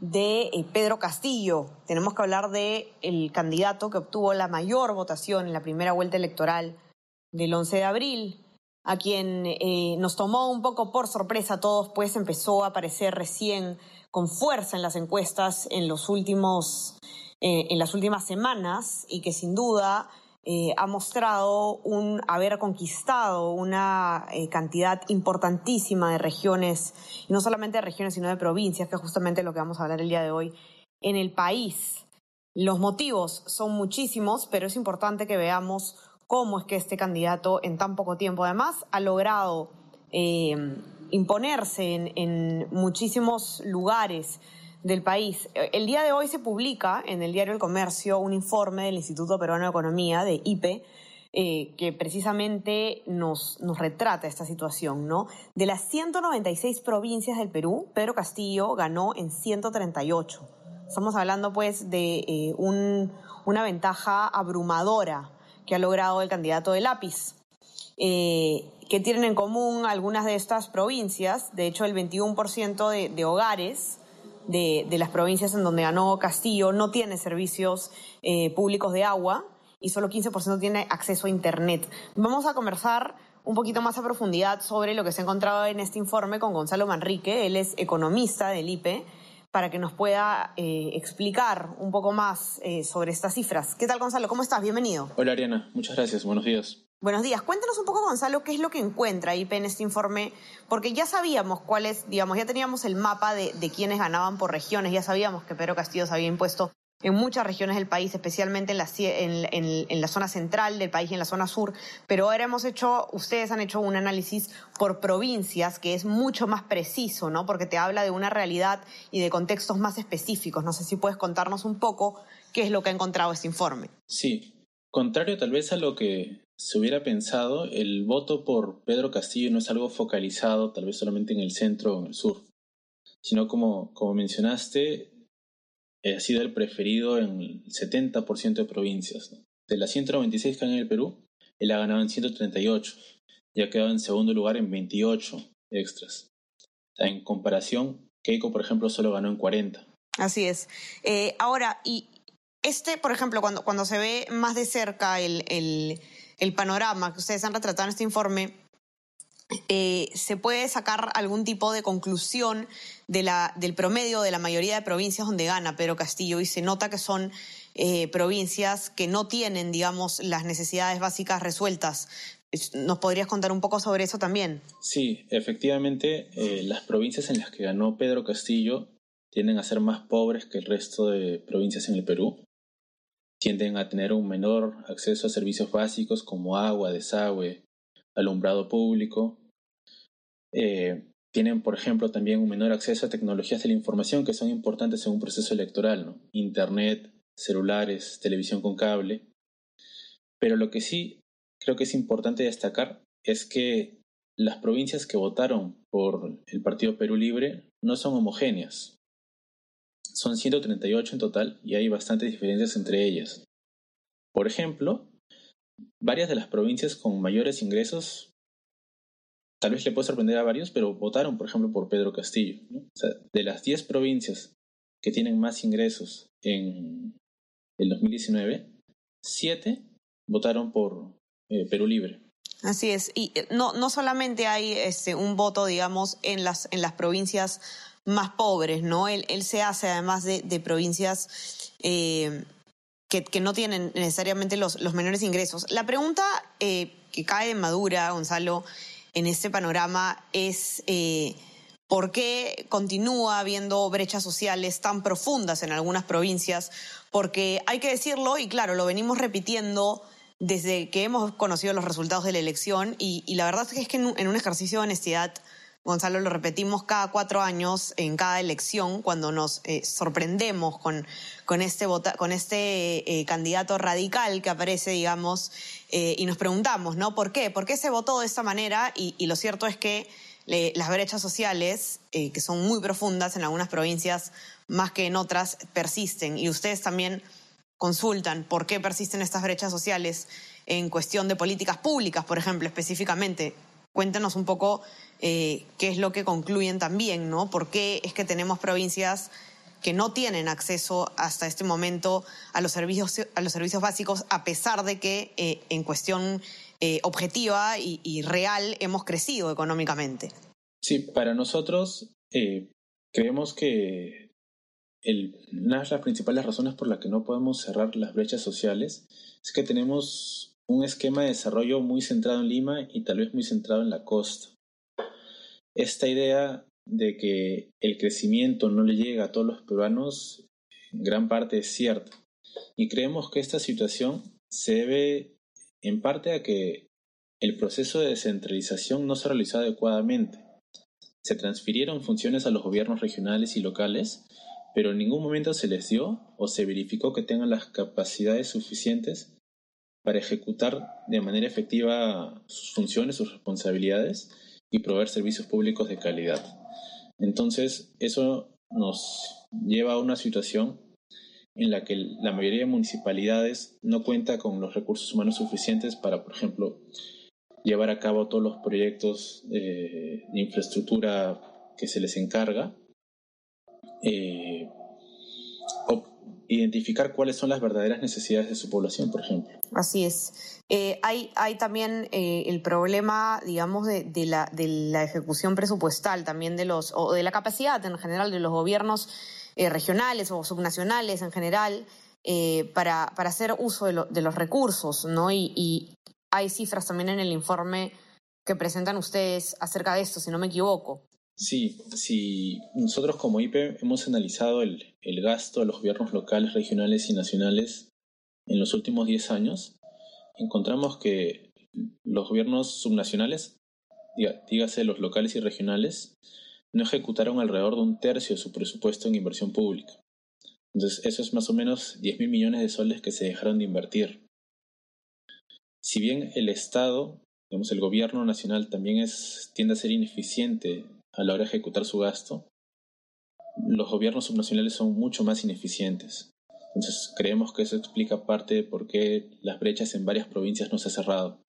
de eh, Pedro Castillo. Tenemos que hablar de el candidato que obtuvo la mayor votación en la primera vuelta electoral del 11 de abril, a quien eh, nos tomó un poco por sorpresa a todos, pues empezó a aparecer recién con fuerza en las encuestas en los últimos eh, en las últimas semanas y que sin duda eh, ha mostrado un haber conquistado una eh, cantidad importantísima de regiones, y no solamente de regiones, sino de provincias, que es justamente lo que vamos a hablar el día de hoy, en el país. Los motivos son muchísimos, pero es importante que veamos cómo es que este candidato en tan poco tiempo además ha logrado eh, imponerse en, en muchísimos lugares del país. El día de hoy se publica en el diario El Comercio un informe del Instituto Peruano de Economía, de IPE, eh, que precisamente nos, nos retrata esta situación, ¿no? De las 196 provincias del Perú, Pedro Castillo ganó en 138. Estamos hablando, pues, de eh, un, una ventaja abrumadora que ha logrado el candidato de lápiz. Eh, que tienen en común algunas de estas provincias, de hecho el 21% de, de hogares de, las provincias en donde ganó Castillo no tiene servicios eh, públicos de agua y solo 15% tiene acceso a Internet. Vamos a conversar un poquito más a profundidad sobre lo que se ha encontrado en este informe con Gonzalo Manrique, él es economista del IPE, para que nos pueda eh, explicar un poco más eh, sobre estas cifras. ¿Qué tal, Gonzalo? ¿Cómo estás? Bienvenido. Hola, Ariana. Muchas gracias. Buenos días. Buenos días. Cuéntanos un poco, Gonzalo, qué es lo que encuentra IP en este informe, porque ya sabíamos cuáles, digamos, ya teníamos el mapa de, de quiénes ganaban por regiones, ya sabíamos que Pedro Castillo se había impuesto en muchas regiones del país, especialmente en la, en la zona central del país y en la zona sur, pero ahora hemos hecho, ustedes han hecho un análisis por provincias que es mucho más preciso, ¿no? Porque te habla de una realidad y de contextos más específicos. No sé si puedes contarnos un poco qué es lo que ha encontrado este informe. Sí, contrario tal vez a lo que se hubiera pensado, el voto por Pedro Castillo no es algo focalizado tal vez solamente en el centro o en el sur, sino como, como mencionaste, eh, ha sido el preferido en el 70% de provincias. ¿no? De las 196 que hay en el Perú, él ha ganado en 138 y ha quedado en segundo lugar en 28 extras. En comparación, Keiko, por ejemplo, solo ganó en 40. Así es. Eh, ahora, y este, por ejemplo, cuando, cuando se ve más de cerca el, el el panorama que ustedes han retratado en este informe, eh, ¿se puede sacar algún tipo de conclusión de la, del promedio de la mayoría de provincias donde gana Pedro Castillo? Y se nota que son eh, provincias que no tienen, digamos, las necesidades básicas resueltas. ¿Nos podrías contar un poco sobre eso también? Sí, efectivamente, eh, las provincias en las que ganó Pedro Castillo tienden a ser más pobres que el resto de provincias en el Perú tienden a tener un menor acceso a servicios básicos como agua, desagüe, alumbrado público. Eh, tienen, por ejemplo, también un menor acceso a tecnologías de la información que son importantes en un proceso electoral, ¿no? Internet, celulares, televisión con cable. Pero lo que sí creo que es importante destacar es que las provincias que votaron por el Partido Perú Libre no son homogéneas. Son 138 en total y hay bastantes diferencias entre ellas. Por ejemplo, varias de las provincias con mayores ingresos, tal vez le puede sorprender a varios, pero votaron, por ejemplo, por Pedro Castillo. de las 10 provincias que tienen más ingresos en el 2019, 7 votaron por eh, Perú Libre. Así es. Y no, no solamente hay este, un voto, digamos, en las, en las provincias más pobres, ¿no? Él, se hace además de, provincias eh, que, no tienen necesariamente los, menores ingresos. La pregunta eh, que cae en madura, Gonzalo, en este panorama es eh, por qué continúa habiendo brechas sociales tan profundas en algunas provincias, porque hay que decirlo, y claro, lo venimos repitiendo desde que hemos conocido los resultados de la elección, y, y la verdad es que en un, en un ejercicio de honestidad Gonzalo, lo repetimos cada cuatro años en cada elección cuando nos eh, sorprendemos con, con este, este eh, candidato radical que aparece, digamos, eh, y nos preguntamos, ¿no? ¿Por qué? ¿Por qué se votó de esta manera? Y lo cierto es que las brechas sociales, que son muy profundas en algunas provincias más que en otras, persisten. Y ustedes también consultan por qué persisten estas brechas sociales en cuestión de políticas públicas, por ejemplo, específicamente. Cuéntenos un poco eh, qué es lo que concluyen también, ¿no? ¿Por qué es que tenemos provincias que no tienen acceso hasta este momento a los servicios, a los servicios básicos, a pesar de que eh, en cuestión eh, objetiva y, real hemos crecido económicamente? Sí, para nosotros creemos que una de las principales razones por las que no podemos cerrar las brechas sociales es que tenemos un esquema de desarrollo muy centrado en Lima y tal vez muy centrado en la costa esta idea de que el crecimiento no le llega a todos los peruanos en gran parte es cierta. Y creemos que esta situación se debe en parte a que el proceso de descentralización no se realizó adecuadamente. Se transfirieron funciones a los gobiernos regionales y locales, pero en ningún momento se les dio o se verificó que tengan las capacidades suficientes para ejecutar de manera efectiva sus funciones, sus responsabilidades y proveer servicios públicos de calidad. Entonces, eso nos lleva a una situación en la que la mayoría de municipalidades no cuenta con los recursos humanos suficientes para, por ejemplo, llevar a cabo todos los proyectos de infraestructura que se les encarga, eh, identificar cuáles son las verdaderas necesidades de su población, por ejemplo. Así es. Eh, hay, hay también eh, el problema, digamos, de, la, de la ejecución presupuestal, también de los, o de la capacidad en general de los gobiernos eh, regionales o subnacionales en general para, para hacer uso de, de los recursos, ¿no? Y, y hay cifras también en el informe que presentan ustedes acerca de esto, si no me equivoco. Sí, sí. Nosotros como IPE hemos analizado el, el gasto de los gobiernos locales, regionales y nacionales en los últimos 10 años. Encontramos que los gobiernos subnacionales, dígase los locales y regionales, no ejecutaron alrededor de un tercio de su presupuesto en inversión pública. Entonces, eso es más o menos 10 mil millones de soles que se dejaron de invertir. Si bien el Estado, digamos, el gobierno nacional también es, tiende a ser ineficiente a la hora de ejecutar su gasto, los gobiernos subnacionales son mucho más ineficientes. Entonces creemos que eso explica parte de por qué las brechas en varias provincias no se han cerrado.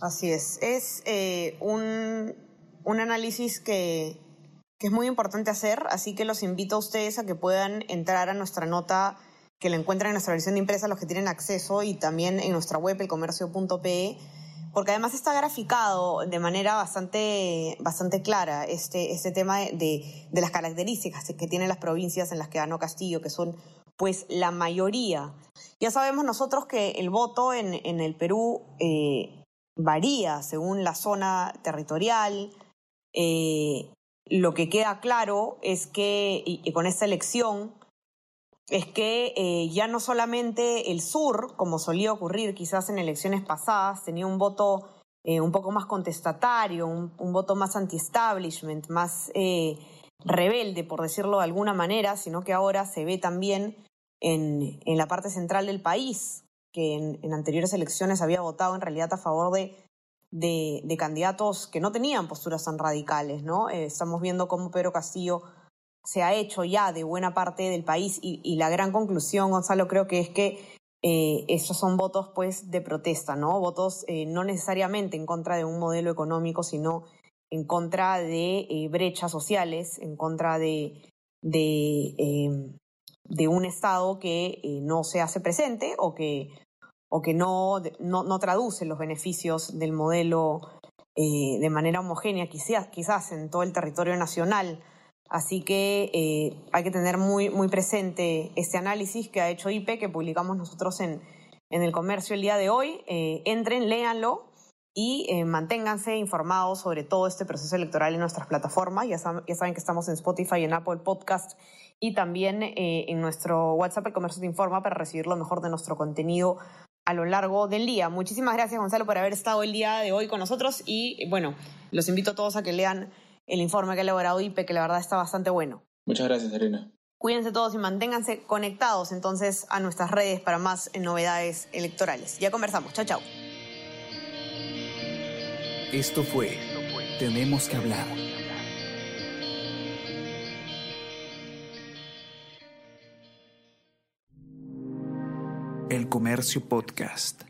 Así es. Es eh, un, un, análisis que, que es muy importante hacer, así que los invito a ustedes a que puedan entrar a nuestra nota que la encuentran en nuestra versión de impresa los que tienen acceso y también en nuestra web elcomercio.pe porque además está graficado de manera bastante, bastante clara este, este tema de, de, las características que tienen las provincias en las que ganó Castillo, que son pues la mayoría. Ya sabemos nosotros que el voto en, en el Perú eh, varía según la zona territorial. Eh, lo que queda claro es que y con esta elección es que eh, ya no solamente el sur, como solía ocurrir quizás en elecciones pasadas, tenía un voto eh, un poco más contestatario, un, voto más anti-establishment, más eh, rebelde, por decirlo de alguna manera, sino que ahora se ve también en, la parte central del país, que en, anteriores elecciones había votado en realidad a favor de, de, candidatos que no tenían posturas tan radicales, ¿no? estamos viendo cómo Pedro Castillo se ha hecho ya de buena parte del país y, la gran conclusión, Gonzalo, creo que es que eh, esos son votos pues de protesta, ¿no? Votos eh, no necesariamente en contra de un modelo económico, sino en contra de eh, brechas sociales, en contra de, em, un Estado que no se hace presente o que, o que no, no, no traduce los beneficios del modelo de manera homogénea, quizás, quizás en todo el territorio nacional. Así que eh, hay que tener muy, muy presente este análisis que ha hecho IPE, que publicamos nosotros en, en el comercio el día de hoy. Eh, entren, léanlo y eh, manténganse informados sobre todo este proceso electoral en nuestras plataformas. Ya, saben, ya saben que estamos en Spotify, en Apple Podcast y también en nuestro WhatsApp, el comercio te informa, para recibir lo mejor de nuestro contenido a lo largo del día. Muchísimas gracias, Gonzalo, por haber estado el día de hoy con nosotros y bueno, los invito a todos a que lean el informe que ha elaborado IPE, que la verdad está bastante bueno. Muchas gracias, Arena. Cuídense todos y manténganse conectados entonces a nuestras redes para más novedades electorales. Ya conversamos. Chao, chao. Esto fue Tenemos que hablar. El Comercio Podcast.